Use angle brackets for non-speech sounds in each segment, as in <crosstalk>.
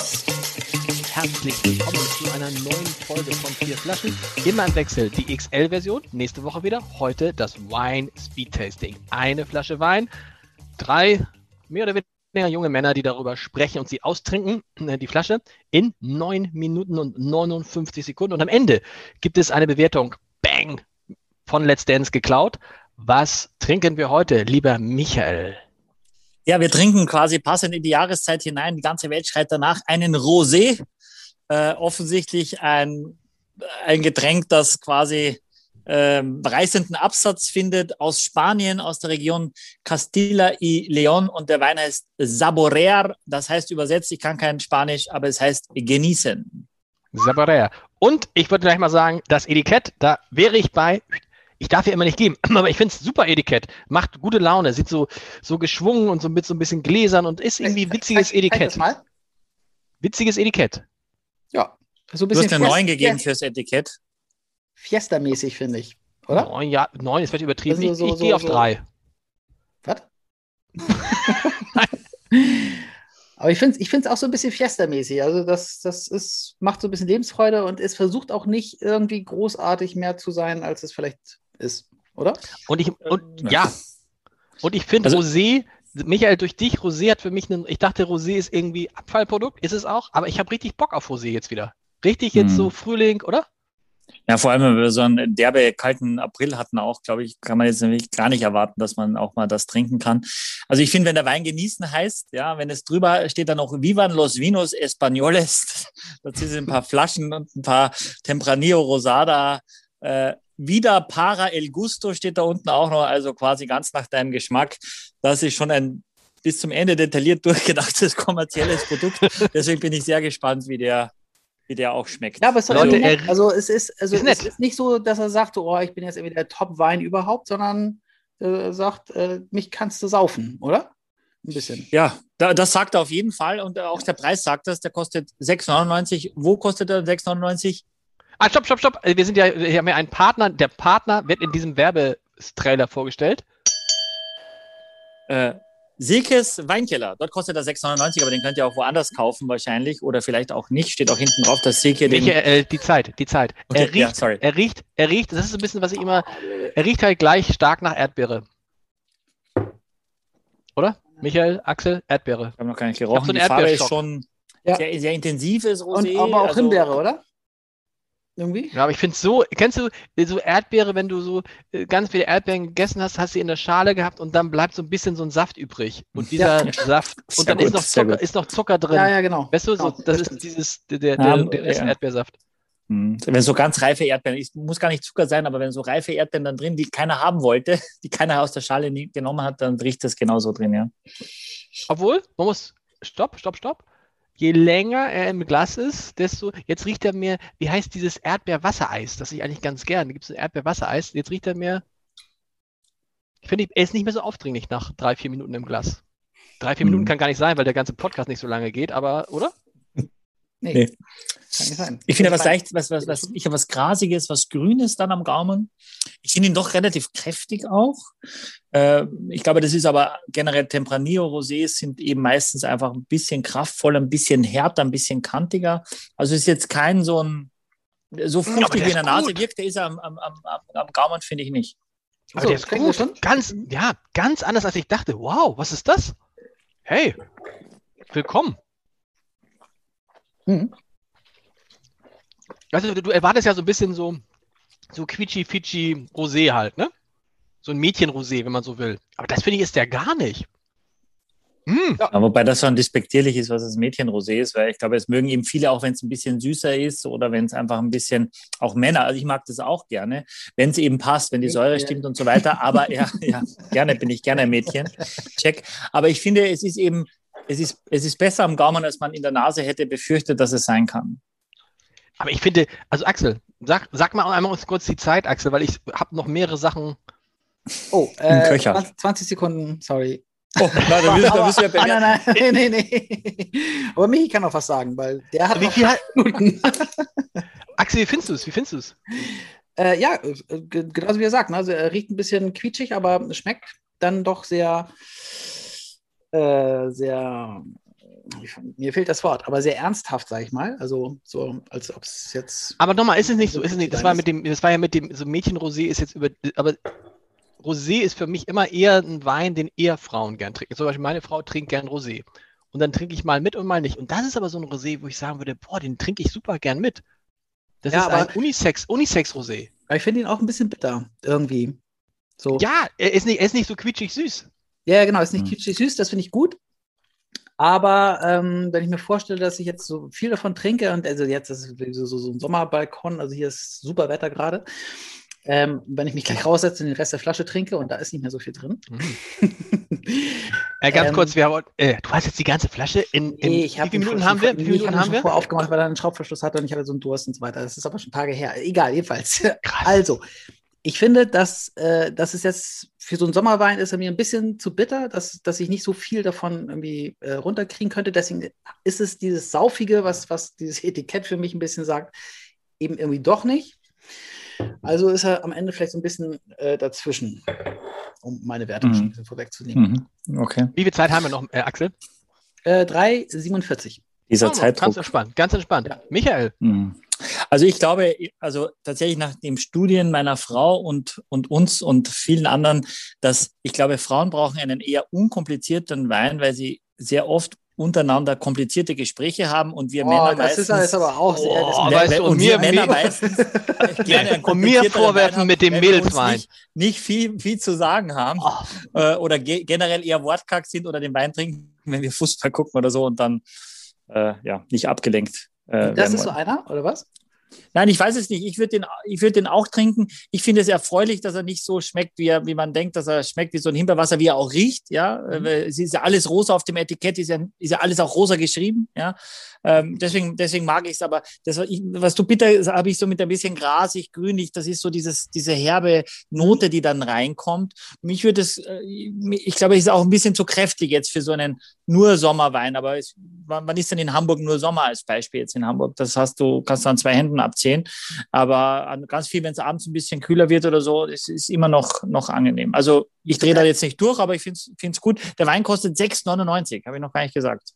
los! Herzlich willkommen zu einer neuen Folge von Vier Flaschen. Immer im Wechsel die XL-Version, nächste Woche wieder. Heute das Wine Speed Tasting. Eine Flasche Wein, drei mehr oder weniger junge Männer, die darüber sprechen und sie austrinken, äh, die Flasche, in 9 Minuten und 59 Sekunden. Und am Ende gibt es eine Bewertung, bang, von Let's Dance geklaut. Was trinken wir heute, lieber Michael? Ja, wir trinken quasi passend in die Jahreszeit hinein. Die ganze Welt schreit danach einen Rosé. Äh, offensichtlich ein, ein Getränk, das quasi äh, reißenden Absatz findet aus Spanien, aus der Region Castilla y León. Und der Wein heißt Saborear. Das heißt übersetzt, ich kann kein Spanisch, aber es heißt genießen. Saborear. Und ich würde gleich mal sagen, das Etikett, da wäre ich bei ich darf ja immer nicht geben, <clears throat> aber ich finde es super Etikett. Macht gute Laune, sieht so, so geschwungen und so mit so ein bisschen Gläsern und ist irgendwie witziges Etikett. Witziges Etikett. Ja. So ein bisschen du hast ja neun gegeben fürs Etikett. Fiesta-mäßig, finde ich. Oder? Neun, ja, neun ist vielleicht übertrieben. Also so, ich, ich so, gehe auf so. drei. Was? <laughs> Aber ich finde es ich auch so ein bisschen Fiesta-mäßig. Also das, das ist, macht so ein bisschen Lebensfreude und es versucht auch nicht irgendwie großartig mehr zu sein, als es vielleicht ist, oder? Und ich, und, ja. Und ich finde, also, Rosé, Michael, durch dich, Rosé hat für mich einen, ich dachte, Rosé ist irgendwie Abfallprodukt, ist es auch, aber ich habe richtig Bock auf Rosé jetzt wieder. Richtig jetzt hm. so Frühling, oder? Ja, vor allem, wenn wir so einen derbe kalten April hatten auch, glaube ich, kann man jetzt nämlich gar nicht erwarten, dass man auch mal das trinken kann. Also ich finde, wenn der Wein genießen heißt, ja, wenn es drüber steht dann noch Vivan los Vinos Españoles, <laughs> das sind ein paar Flaschen und ein paar Tempranillo Rosada, äh, Vida para el gusto steht da unten auch noch, also quasi ganz nach deinem Geschmack. Das ist schon ein bis zum Ende detailliert <laughs> durchgedachtes kommerzielles Produkt. Deswegen bin ich sehr gespannt, wie der, wie der auch schmeckt. Ja, aber es ist Leute, nett. also es ist, also ist es ist nicht so, dass er sagt, oh, ich bin jetzt irgendwie der Top-Wein überhaupt, sondern äh, sagt, äh, mich kannst du saufen, oder? Ein bisschen. Ja, da, das sagt er auf jeden Fall und auch der Preis sagt das, der kostet 6,99. Wo kostet er 6,99? Ah, stopp, stopp, stopp. Wir sind ja, wir haben ja einen Partner. Der Partner wird in diesem Werbetrailer vorgestellt. Äh, Silkes Weinkeller. Dort kostet er 6,99, aber den könnt ihr auch woanders kaufen wahrscheinlich oder vielleicht auch nicht. Steht auch hinten drauf, dass Silke den. Michael, die Zeit, die Zeit. Okay, er riecht, ja, sorry. er riecht, er riecht. Das ist ein bisschen, was ich immer. Er riecht halt gleich stark nach Erdbeere. Oder? Michael, Axel, Erdbeere. Ich habe noch gar nicht gerochen. So die Farbe ist schon ja. sehr, sehr intensives Rosé. Und aber auch also, Himbeere, oder? Irgendwie. Ja, aber ich finde es so, kennst du so Erdbeere, wenn du so äh, ganz viele Erdbeeren gegessen hast, hast sie in der Schale gehabt und dann bleibt so ein bisschen so ein Saft übrig. Und dieser ja. <laughs> Saft, und dann gut, ist, noch Zucker, ist noch Zucker drin. Ja, ja, genau. Weißt du, so, genau. das ist dieses, der, der, ja, der ja. Erdbeersaft. Hm. Wenn so ganz reife Erdbeeren, es muss gar nicht Zucker sein, aber wenn so reife Erdbeeren dann drin, die keiner haben wollte, <laughs> die keiner aus der Schale genommen hat, dann riecht das genauso drin, ja. Obwohl, man muss, stopp, stopp, stopp je länger er im Glas ist, desto, jetzt riecht er mehr, wie heißt dieses Erdbeerwassereis, das ich eigentlich ganz gerne, da gibt es ein Erdbeerwassereis, jetzt riecht er mehr, ich finde, er ist nicht mehr so aufdringlich nach drei, vier Minuten im Glas. Drei, vier hm. Minuten kann gar nicht sein, weil der ganze Podcast nicht so lange geht, aber, oder? Nee. nee. Ich finde was leicht, was, was, was, ich habe was Grasiges, was Grünes dann am Gaumen. Ich finde ihn doch relativ kräftig auch. Äh, ich glaube, das ist aber generell Tempranillo Rosés sind eben meistens einfach ein bisschen kraftvoller, ein bisschen härter, ein bisschen kantiger. Also ist jetzt kein so ein, so fruchtig wie in der Nase wirkt, der ist am, am, am, am Gaumen, finde ich nicht. Aber so, der ist gut. Ganz, ja, ganz anders, als ich dachte. Wow, was ist das? Hey, willkommen. Mhm. Also du, du erwartest ja so ein bisschen so, so quietschi-fietschi Rosé halt, ne? So ein Mädchen-Rosé, wenn man so will. Aber das finde ich ist der gar nicht. Mm. Ja, wobei das schon despektierlich ist, was das Mädchen-Rosé ist, weil ich glaube, es mögen eben viele auch, wenn es ein bisschen süßer ist oder wenn es einfach ein bisschen, auch Männer, also ich mag das auch gerne, wenn es eben passt, wenn die Säure stimmt und so weiter. Aber ja, <laughs> ja, gerne bin ich gerne ein Mädchen. Check. Aber ich finde, es ist eben, es ist, es ist besser am Gaumen, als man in der Nase hätte befürchtet, dass es sein kann. Aber ich finde, also Axel, sag, sag mal einmal uns kurz die Zeit, Axel, weil ich habe noch mehrere Sachen. Oh, äh, 20, 20 Sekunden, sorry. Oh, nein, da müssen, da müssen wir <laughs> ah, nein, nein, nee, nee. Aber Michi kann auch was sagen, weil der hat wie viel Minuten. <laughs> Axel, wie findest du es? Wie findest du es? Äh, ja, äh, genauso wie er sagt. Ne? Also er riecht ein bisschen quietschig, aber schmeckt dann doch sehr äh, sehr mir fehlt das Wort, aber sehr ernsthaft, sag ich mal. Also so, als ob es jetzt. Aber nochmal, ist es nicht so, ist es nicht, das war mit dem, das war ja mit dem, so Mädchenrosé ist jetzt über, aber Rosé ist für mich immer eher ein Wein, den eher Frauen gern trinken. Zum Beispiel meine Frau trinkt gern Rosé. Und dann trinke ich mal mit und mal nicht. Und das ist aber so ein Rosé, wo ich sagen würde, boah, den trinke ich super gern mit. Das Ja, ist aber- ein Unisex, Unisex-Rosé. Ich finde ihn auch ein bisschen bitter, irgendwie. So. Ja, er ist nicht, er ist nicht so quietschig süß. Ja, ja, genau, ist nicht Hm. kitschig süß, das finde ich gut. Aber ähm, wenn ich mir vorstelle, dass ich jetzt so viel davon trinke, und also jetzt ist es so, so, ein Sommerbalkon, also hier ist super Wetter gerade. Ähm, wenn ich mich gleich raussetze und den Rest der Flasche trinke und da ist nicht mehr so viel drin. Äh, ganz <laughs> Ähm, kurz, wir haben, äh, du hast jetzt die ganze Flasche in, in Nee, ich wie viele Minuten haben wir? Wie Minuten haben wir? vorher aufgemacht, weil er einen Schraubverschluss hatte und ich hatte so einen Durst und so weiter. Das ist aber schon Tage her. Egal, jedenfalls. Krass. Also, ich finde, dass äh, das ist jetzt für so einen Sommerwein ist er mir ein bisschen zu bitter, dass, dass ich nicht so viel davon irgendwie äh, runterkriegen könnte. Deswegen ist es dieses Saufige, was, was dieses <laughs> Etikett für mich ein bisschen sagt, eben irgendwie doch nicht. Also ist er am Ende vielleicht so ein bisschen äh, dazwischen, um meine Wertung Mhm. schon ein bisschen vorwegzunehmen. Mhm. Okay. Wie viel Zeit haben wir noch, äh, Axel? Äh, 3,47. Dieser Oh, Ganz Zeitdruck. entspannt, ganz entspannt. Ja. Michael, Mhm. Also ich glaube, also tatsächlich nach dem Studien meiner Frau und, und uns und vielen anderen, dass ich glaube, Frauen brauchen einen eher unkomplizierten Wein, weil sie sehr oft untereinander komplizierte Gespräche haben und wir Männer Oh, das ist meistens, jetzt aber auch sehr. Oh, das- weißt und und wir Männer meistens <laughs> Und mir vorwerfen haben, mit dem Milzwein. Nicht, nicht viel, viel zu sagen haben Oh. äh, oder ge generell eher wortkarg sind oder den Wein trinken, wenn wir Fußball gucken oder so und dann äh, ja nicht abgelenkt. Äh, das ist so wollen. einer, oder was? Nein, ich weiß es nicht. Ich würde den, ich würde den auch trinken. Ich finde es erfreulich, dass er nicht so schmeckt, wie, er, wie man denkt, dass er schmeckt wie so ein Himbeerwasser, wie er auch riecht. Ja, Mhm. Äh, es ist ja alles rosa auf dem Etikett, ist ja, ist ja alles auch rosa geschrieben. Ja, ähm, deswegen, deswegen mag ich es. Aber das, was du bitter, habe ich so mit ein bisschen grasig, grünlich. Das ist so dieses, diese herbe Note, die dann reinkommt. Mich würde es, äh, ich glaube, es ist auch ein bisschen zu kräftig jetzt für so einen nur Sommerwein. Aber es, wann wann ist denn in Hamburg nur Sommer als Beispiel jetzt in Hamburg? Das hast du, kannst du an zwei Händen abzählen. Aber an ganz viel, wenn es abends ein bisschen kühler wird oder so, es ist immer noch, noch angenehm. Also ich drehe da jetzt nicht durch, aber ich finde es gut. Der Wein kostet 6,99, habe ich noch gar nicht gesagt.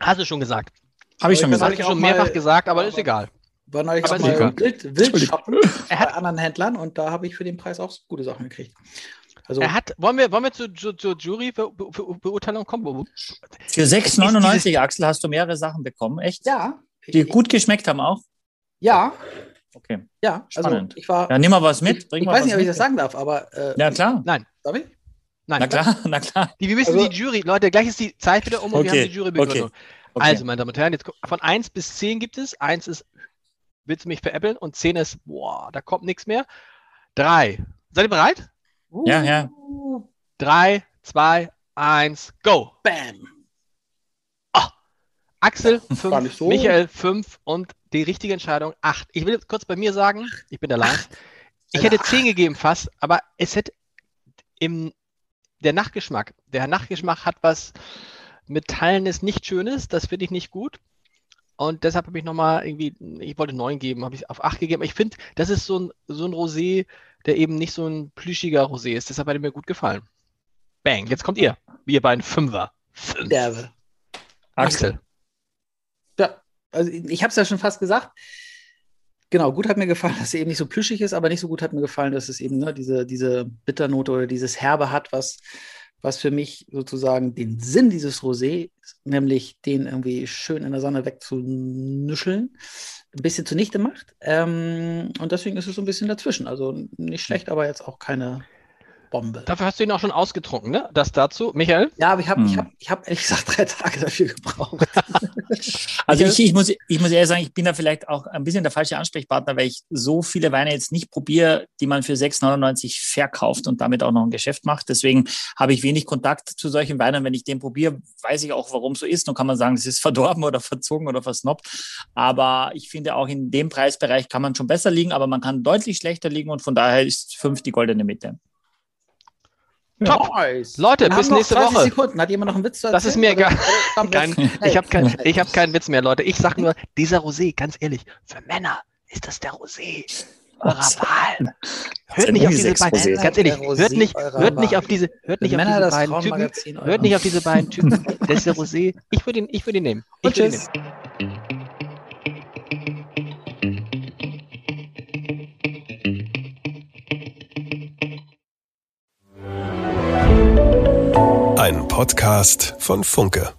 hast du schon gesagt. Habe ich schon Aber gesagt. du ich schon mehrfach mal- gesagt, aber aber- ist egal. War neulich Aber auch mal wild, wild shoppen Er bei hat- anderen Händlern und da habe ich für den Preis auch gute Sachen gekriegt. Also, Er hat, wollen wir, wollen wir zur, zur, zur Jury-Beurteilung kommen? Für 6,99, Axel, hast du mehrere Sachen bekommen. Echt? ja. Die gut geschmeckt haben auch? ja, Okay. ja. Also Spannend. ich war. Ja, nimm mal was mit. ich Bring ich mal weiß nicht, ob ich das sagen darf, aber äh, Ja, klar. Nein, darf ich? nein. Na klar, <laughs> na klar. Die, wir müssen Also- die Jury, Leute, gleich ist die Zeit wieder um und wir haben die Jurybegründung. Okay. Also, meine Damen und Herren, jetzt von 1 bis 10 gibt es. 1 ist, willst du mich veräppeln? Und 10 ist, boah, da kommt nichts mehr. 3. Seid ihr bereit? Ja, ja. Uh, 3, 2, 1, go! Bam. Axel Gar 5, nicht so. Michael 5 und die richtige Entscheidung 8. Ich will jetzt kurz bei mir sagen, ich bin der Lars. Ich Alter, hätte 10 gegeben fast, aber es hätte im der Nachgeschmack, der Nachgeschmack hat was Metallenes, nicht Schönes, das finde ich nicht gut. Und deshalb habe ich nochmal irgendwie, ich wollte 9 geben, habe ich auf 8 gegeben. Ich finde, das ist so ein, so ein Rosé, der eben nicht so ein plüschiger Rosé ist. Deshalb hat er mir gut gefallen. Bang, jetzt kommt ihr. Wir beiden Fünfer. Fünf. Derbe. Axel. Also ich habe es ja schon fast gesagt. Genau, gut hat mir gefallen, <laughs> dass es eben nicht so plüschig ist, aber nicht so gut hat mir gefallen, dass es eben ne, diese, diese Bitternote oder dieses Herbe hat, was, was für mich sozusagen den Sinn dieses Rosé, nämlich den irgendwie schön in der Sonne wegzunuscheln, ein bisschen zunichte macht. Ähm, und deswegen ist es so ein bisschen dazwischen. Also nicht schlecht, aber jetzt auch keine Bombe. Dafür hast du ihn auch schon ausgetrunken, ne? Das dazu. Michael? Ja, aber ich habe ich Hm. hab, ich hab ehrlich gesagt drei Tage dafür gebraucht. <laughs> Also ich, ich, muss, ich muss ehrlich sagen, ich bin da vielleicht auch ein bisschen der falsche Ansprechpartner, weil ich so viele Weine jetzt nicht probiere, die man für 6,99 verkauft und damit auch noch ein Geschäft macht. Deswegen habe ich wenig Kontakt zu solchen Weinen. Wenn ich den probiere, weiß ich auch, warum so ist. Nun kann man sagen, das ist verdorben oder verzogen oder versnobbt. Aber ich finde auch in dem Preisbereich kann man schon besser liegen, aber man kann deutlich schlechter liegen und von daher ist fünf die goldene Mitte. Top. Nice. Leute, Wir bis nächste 20 Woche. Sekunden. Hat jemand noch einen Witz zu Das erzählen? ist mir egal. Kein, ich habe kein, ich hab keinen Witz mehr, Leute. Ich sag nur, dieser Rosé, ganz ehrlich, für Männer ist das der Rosé. eurer Wahl. Hört nicht auf diese beiden, ganz ehrlich, hört nicht, hört nicht auf diese, hört nicht auf diese beiden Typen, hört nicht auf diese beiden Typen. Das ist der Rosé. Ich würde ihn, ich würde ihn nehmen. Ich würde ihn nehmen. Podcast von Funke.